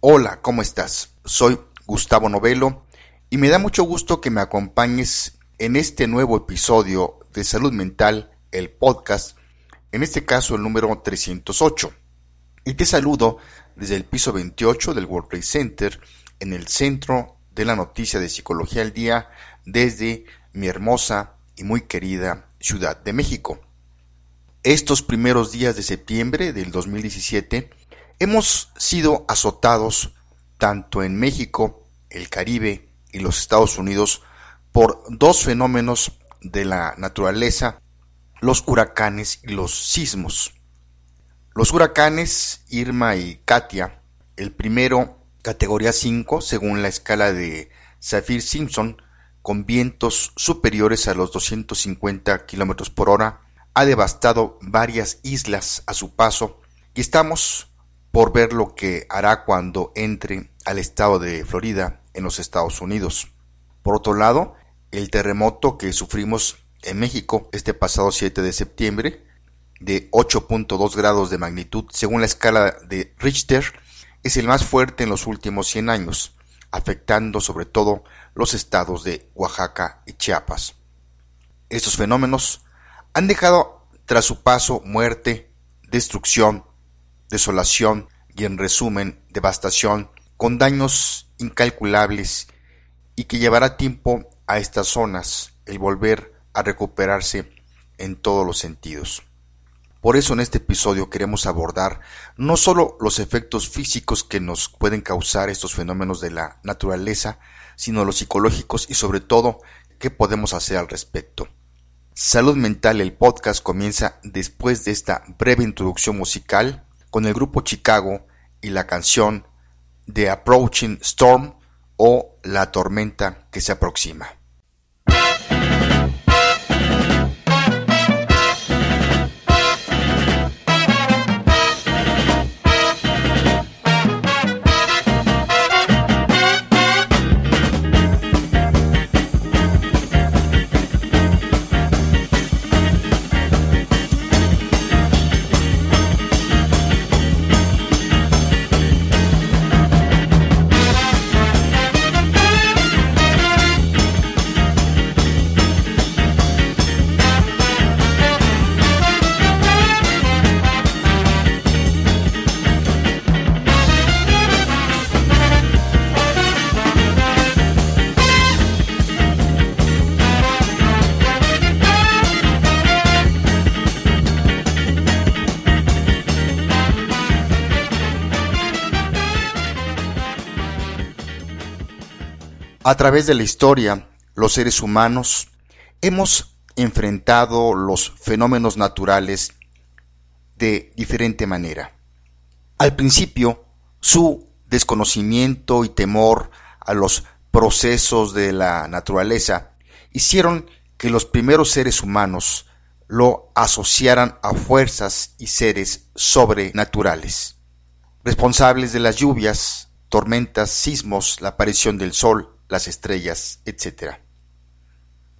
Hola, ¿cómo estás? Soy Gustavo Novelo y me da mucho gusto que me acompañes en este nuevo episodio de Salud Mental, el podcast, en este caso el número 308. Y te saludo desde el piso 28 del World Trade Center, en el centro de la noticia de Psicología al Día, desde mi hermosa y muy querida Ciudad de México. Estos primeros días de septiembre del 2017 Hemos sido azotados tanto en México, el Caribe y los Estados Unidos por dos fenómenos de la naturaleza, los huracanes y los sismos. Los huracanes Irma y Katia, el primero categoría 5 según la escala de Saffir-Simpson, con vientos superiores a los 250 kilómetros por hora, ha devastado varias islas a su paso y estamos por ver lo que hará cuando entre al estado de Florida en los Estados Unidos. Por otro lado, el terremoto que sufrimos en México este pasado 7 de septiembre, de 8.2 grados de magnitud según la escala de Richter, es el más fuerte en los últimos 100 años, afectando sobre todo los estados de Oaxaca y Chiapas. Estos fenómenos han dejado tras su paso muerte, destrucción, desolación y en resumen devastación con daños incalculables y que llevará tiempo a estas zonas el volver a recuperarse en todos los sentidos. Por eso en este episodio queremos abordar no solo los efectos físicos que nos pueden causar estos fenómenos de la naturaleza, sino los psicológicos y sobre todo qué podemos hacer al respecto. Salud Mental, el podcast comienza después de esta breve introducción musical con el grupo Chicago y la canción The Approaching Storm o La tormenta que se aproxima. A través de la historia, los seres humanos hemos enfrentado los fenómenos naturales de diferente manera. Al principio, su desconocimiento y temor a los procesos de la naturaleza hicieron que los primeros seres humanos lo asociaran a fuerzas y seres sobrenaturales, responsables de las lluvias, tormentas, sismos, la aparición del sol, las estrellas, etc.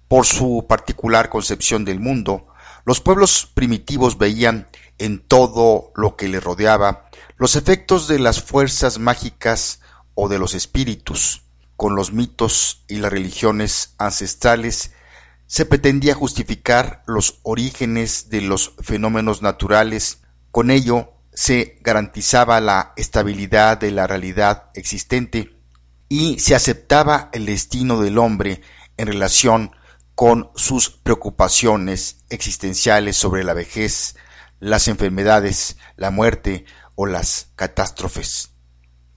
Por su particular concepción del mundo, los pueblos primitivos veían en todo lo que le rodeaba los efectos de las fuerzas mágicas o de los espíritus. Con los mitos y las religiones ancestrales se pretendía justificar los orígenes de los fenómenos naturales. Con ello se garantizaba la estabilidad de la realidad existente y se aceptaba el destino del hombre en relación con sus preocupaciones existenciales sobre la vejez, las enfermedades, la muerte o las catástrofes.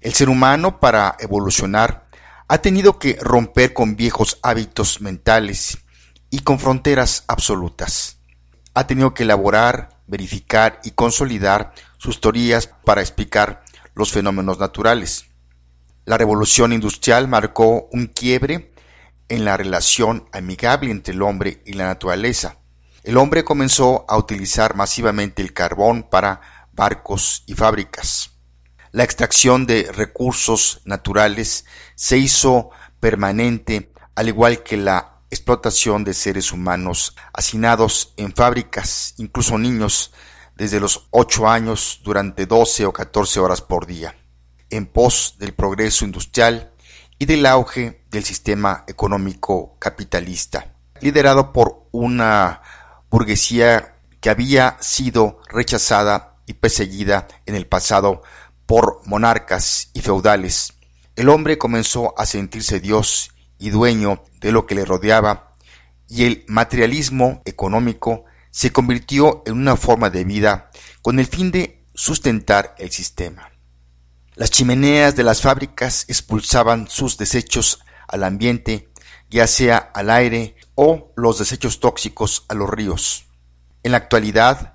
El ser humano, para evolucionar, ha tenido que romper con viejos hábitos mentales y con fronteras absolutas. Ha tenido que elaborar, verificar y consolidar sus teorías para explicar los fenómenos naturales. La revolución industrial marcó un quiebre en la relación amigable entre el hombre y la naturaleza. El hombre comenzó a utilizar masivamente el carbón para barcos y fábricas. La extracción de recursos naturales se hizo permanente, al igual que la explotación de seres humanos hacinados en fábricas, incluso niños, desde los ocho años durante doce o catorce horas por día. En pos del progreso industrial y del auge del sistema económico capitalista, liderado por una burguesía que había sido rechazada y perseguida en el pasado por monarcas y feudales. El hombre comenzó a sentirse Dios y dueño de lo que le rodeaba, y el materialismo económico se convirtió en una forma de vida con el fin de sustentar el sistema. Las chimeneas de las fábricas expulsaban sus desechos al ambiente, ya sea al aire o los desechos tóxicos a los ríos. En la actualidad,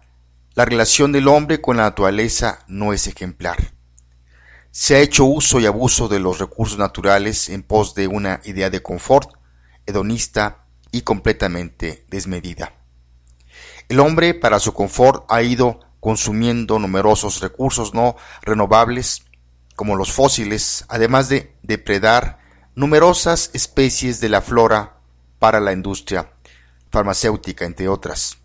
la relación del hombre con la naturaleza no es ejemplar. Se ha hecho uso y abuso de los recursos naturales en pos de una idea de confort, hedonista y completamente desmedida. El hombre, para su confort, ha ido consumiendo numerosos recursos no renovables, como los fósiles, además de depredar numerosas especies de la flora para la industria farmacéutica, entre otras.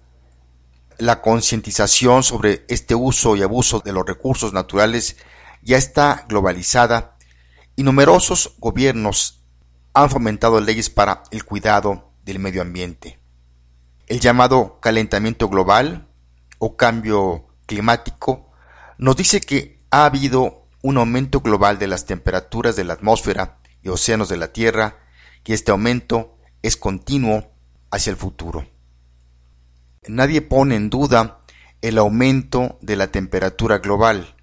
La concientización sobre este uso y abuso de los recursos naturales ya está globalizada y numerosos gobiernos han fomentado leyes para el cuidado del medio ambiente. El llamado calentamiento global o cambio climático nos dice que ha habido un aumento global de las temperaturas de la atmósfera y océanos de la Tierra y este aumento es continuo hacia el futuro. Nadie pone en duda el aumento de la temperatura global,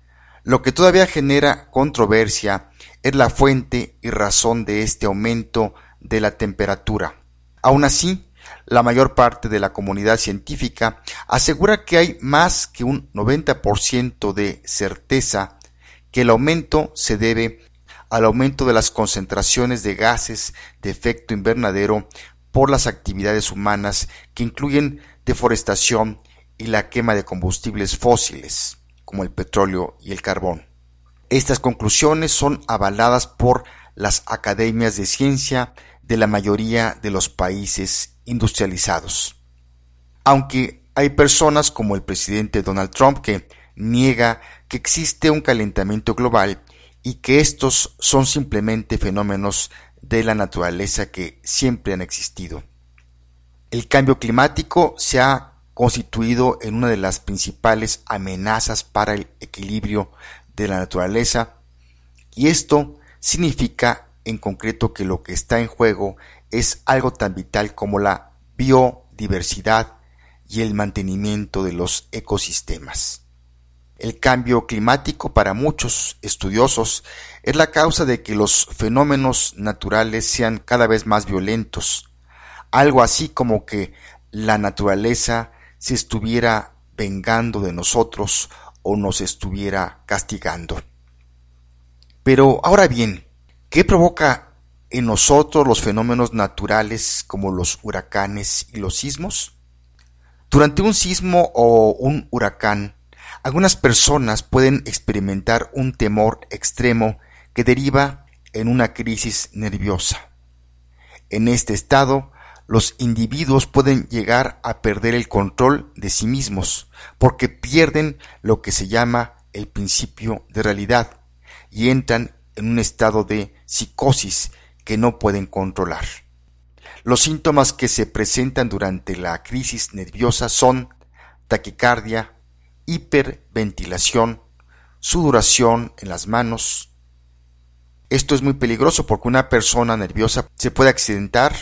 lo que todavía genera controversia es la fuente y razón de este aumento de la temperatura. Aun así, la mayor parte de la comunidad científica asegura que hay más que un 90% de certeza que el aumento se debe al aumento de las concentraciones de gases de efecto invernadero por las actividades humanas que incluyen deforestación y la quema de combustibles fósiles como el petróleo y el carbón. Estas conclusiones son avaladas por las academias de ciencia de la mayoría de los países industrializados. Aunque hay personas como el presidente Donald Trump que niega que existe un calentamiento global y que estos son simplemente fenómenos de la naturaleza que siempre han existido. El cambio climático se ha constituido en una de las principales amenazas para el equilibrio de la naturaleza y esto significa en concreto que lo que está en juego es algo tan vital como la biodiversidad y el mantenimiento de los ecosistemas. El cambio climático para muchos estudiosos es la causa de que los fenómenos naturales sean cada vez más violentos, algo así como que la naturaleza se estuviera vengando de nosotros o nos estuviera castigando. Pero ahora bien, ¿qué provoca en nosotros los fenómenos naturales como los huracanes y los sismos? Durante un sismo o un huracán, algunas personas pueden experimentar un temor extremo que deriva en una crisis nerviosa. En este estado, los individuos pueden llegar a perder el control de sí mismos, porque pierden lo que se llama el principio de realidad y entran en un estado de psicosis que no pueden controlar. Los síntomas que se presentan durante la crisis nerviosa son taquicardia, hiperventilación, sudoración en las manos. Esto es muy peligroso porque una persona nerviosa se puede accidentar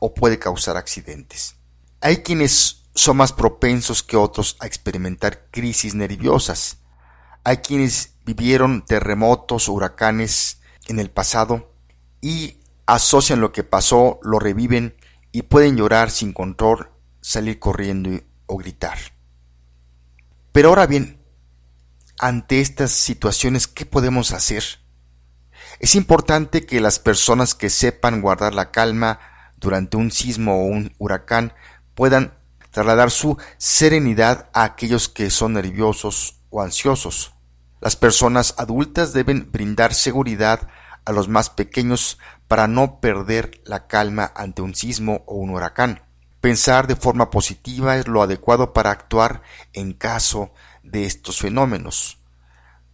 o puede causar accidentes. Hay quienes son más propensos que otros a experimentar crisis nerviosas. Hay quienes vivieron terremotos o huracanes en el pasado y asocian lo que pasó, lo reviven y pueden llorar sin control, salir corriendo o gritar. Pero ahora bien, ante estas situaciones, ¿qué podemos hacer? Es importante que las personas que sepan guardar la calma durante un sismo o un huracán puedan trasladar su serenidad a aquellos que son nerviosos o ansiosos. Las personas adultas deben brindar seguridad a los más pequeños para no perder la calma ante un sismo o un huracán. Pensar de forma positiva es lo adecuado para actuar en caso de estos fenómenos.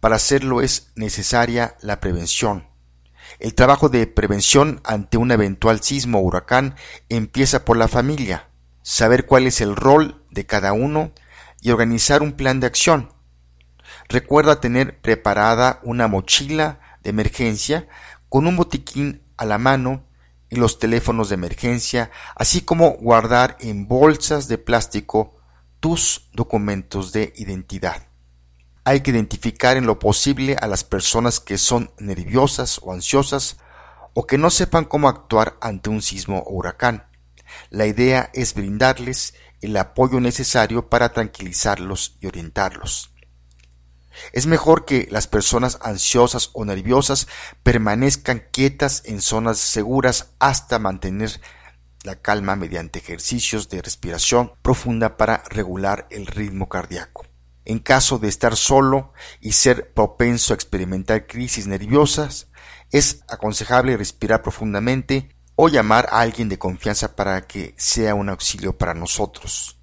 Para hacerlo es necesaria la prevención. El trabajo de prevención ante un eventual sismo o huracán empieza por la familia, saber cuál es el rol de cada uno y organizar un plan de acción. Recuerda tener preparada una mochila de emergencia con un botiquín a la mano los teléfonos de emergencia, así como guardar en bolsas de plástico tus documentos de identidad. Hay que identificar en lo posible a las personas que son nerviosas o ansiosas o que no sepan cómo actuar ante un sismo o huracán. La idea es brindarles el apoyo necesario para tranquilizarlos y orientarlos. Es mejor que las personas ansiosas o nerviosas permanezcan quietas en zonas seguras hasta mantener la calma mediante ejercicios de respiración profunda para regular el ritmo cardíaco. En caso de estar solo y ser propenso a experimentar crisis nerviosas, es aconsejable respirar profundamente o llamar a alguien de confianza para que sea un auxilio para nosotros.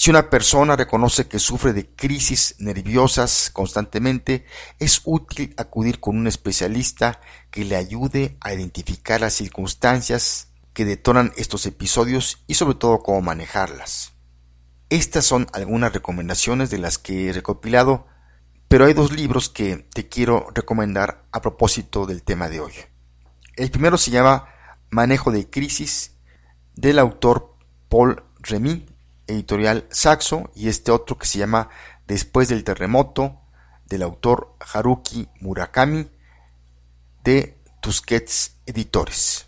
Si una persona reconoce que sufre de crisis nerviosas constantemente, es útil acudir con un especialista que le ayude a identificar las circunstancias que detonan estos episodios y sobre todo cómo manejarlas. Estas son algunas recomendaciones de las que he recopilado, pero hay dos libros que te quiero recomendar a propósito del tema de hoy. El primero se llama Manejo de Crisis del autor Paul Remy, editorial Saxo, y este otro que se llama Después del terremoto del autor Haruki Murakami de Tusquets Editores.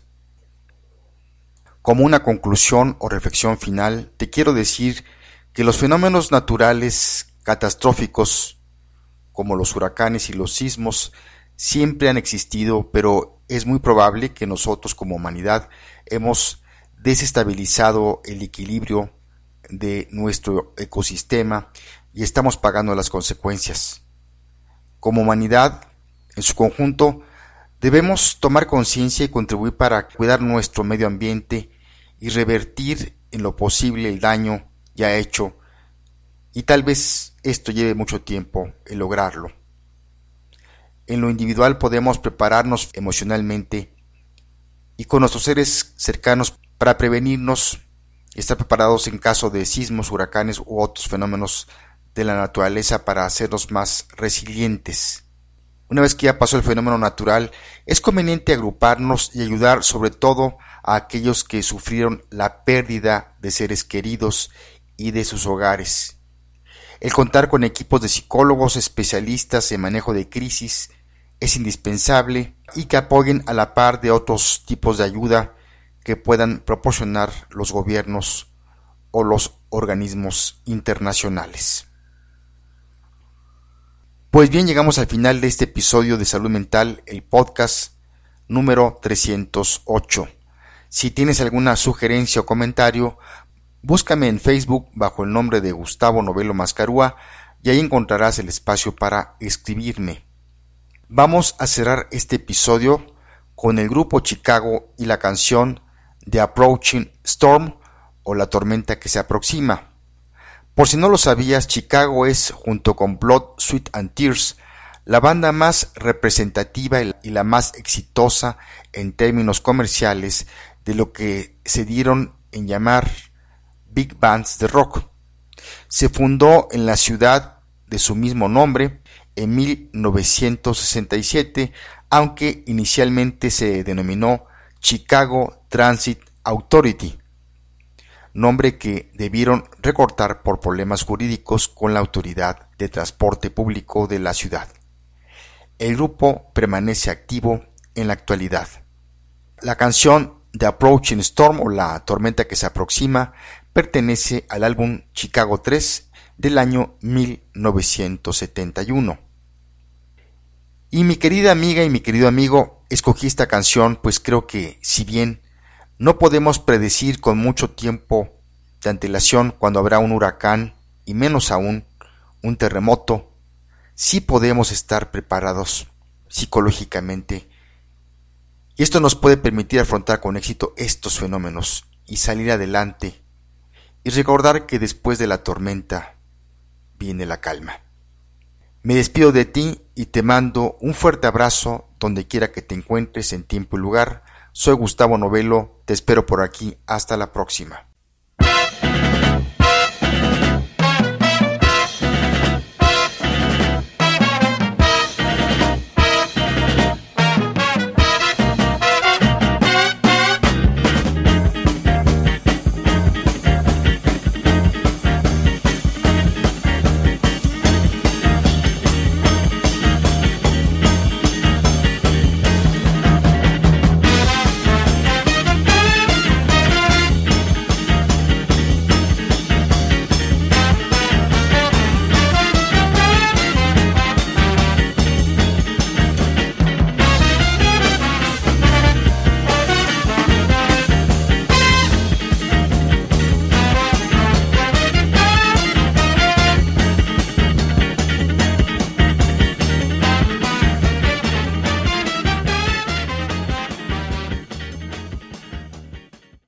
Como una conclusión o reflexión final, te quiero decir que los fenómenos naturales catastróficos, como los huracanes y los sismos, siempre han existido, pero es muy probable que nosotros como humanidad hemos desestabilizado el equilibrio de nuestro ecosistema y estamos pagando las consecuencias. Como humanidad, en su conjunto, debemos tomar conciencia y contribuir para cuidar nuestro medio ambiente y revertir en lo posible el daño ya hecho y tal vez esto lleve mucho tiempo el lograrlo. En lo individual podemos prepararnos emocionalmente y con nuestros seres cercanos para prevenirnos estar preparados en caso de sismos, huracanes u otros fenómenos de la naturaleza para hacernos más resilientes. Una vez que ya pasó el fenómeno natural, es conveniente agruparnos y ayudar sobre todo a aquellos que sufrieron la pérdida de seres queridos y de sus hogares. El contar con equipos de psicólogos especialistas en manejo de crisis es indispensable y que apoyen a la par de otros tipos de ayuda que puedan proporcionar los gobiernos o los organismos internacionales. Pues bien, llegamos al final de este episodio de Salud Mental, el podcast número 308. Si tienes alguna sugerencia o comentario, búscame en Facebook bajo el nombre de Gustavo Novelo Mascarúa y ahí encontrarás el espacio para escribirme. Vamos a cerrar este episodio con el grupo Chicago y la canción The Approaching Storm o La tormenta que se aproxima. Por si no lo sabías, Chicago es, junto con Blood, Sweat and Tears, la banda más representativa y la más exitosa en términos comerciales de lo que se dieron en llamar Big Bands de Rock. Se fundó en la ciudad de su mismo nombre en 1967, aunque inicialmente se denominó Chicago Transit Authority, nombre que debieron recortar por problemas jurídicos con la autoridad de transporte público de la ciudad. El grupo permanece activo en la actualidad. La canción The Approaching Storm o La tormenta que se aproxima pertenece al álbum Chicago 3 del año 1971. Y mi querida amiga y mi querido amigo, escogí esta canción pues creo que si bien no podemos predecir con mucho tiempo de antelación cuando habrá un huracán y menos aún un terremoto, sí podemos estar preparados psicológicamente y esto nos puede permitir afrontar con éxito estos fenómenos y salir adelante y recordar que después de la tormenta viene la calma. Me despido de ti y te mando un fuerte abrazo donde quiera que te encuentres en tiempo y lugar. Soy Gustavo Novelo, te espero por aquí, hasta la próxima.